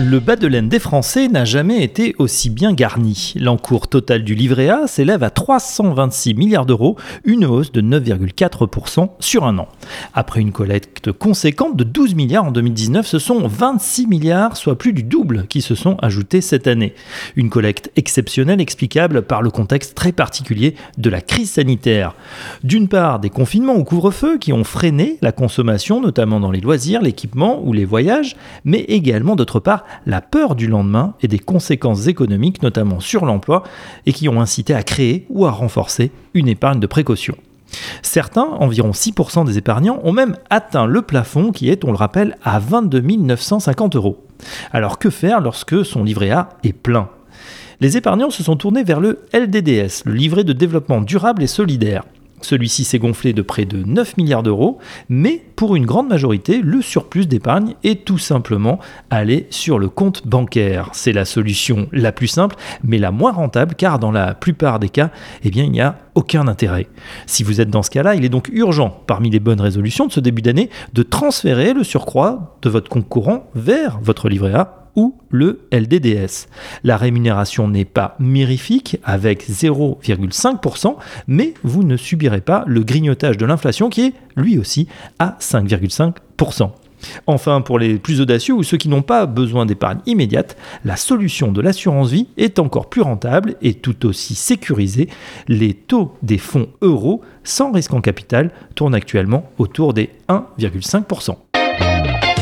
Le bas de laine des Français n'a jamais été aussi bien garni. L'encours total du livret A s'élève à 326 milliards d'euros, une hausse de 9,4% sur un an. Après une collecte conséquente de 12 milliards en 2019, ce sont 26 milliards, soit plus du double, qui se sont ajoutés cette année. Une collecte exceptionnelle explicable par le contexte très particulier de la crise sanitaire. D'une part, des confinements ou couvre-feu qui ont freiné la consommation, notamment dans les loisirs, l'équipement ou les voyages, mais également d'autre part la peur du lendemain et des conséquences économiques, notamment sur l'emploi, et qui ont incité à créer ou à renforcer une épargne de précaution. Certains, environ 6% des épargnants, ont même atteint le plafond qui est, on le rappelle, à 22 950 euros. Alors que faire lorsque son livret A est plein? Les épargnants se sont tournés vers le LDDS, le livret de développement durable et solidaire. Celui-ci s'est gonflé de près de 9 milliards d'euros, mais pour une grande majorité, le surplus d'épargne est tout simplement allé sur le compte bancaire. C'est la solution la plus simple, mais la moins rentable, car dans la plupart des cas, eh bien, il n'y a aucun intérêt. Si vous êtes dans ce cas-là, il est donc urgent, parmi les bonnes résolutions de ce début d'année, de transférer le surcroît de votre compte courant vers votre livret A ou le LDDS. La rémunération n'est pas mirifique avec 0,5%, mais vous ne subirez pas le grignotage de l'inflation qui est lui aussi à 5,5%. Enfin, pour les plus audacieux ou ceux qui n'ont pas besoin d'épargne immédiate, la solution de l'assurance vie est encore plus rentable et tout aussi sécurisée. Les taux des fonds euros sans risque en capital tournent actuellement autour des 1,5%.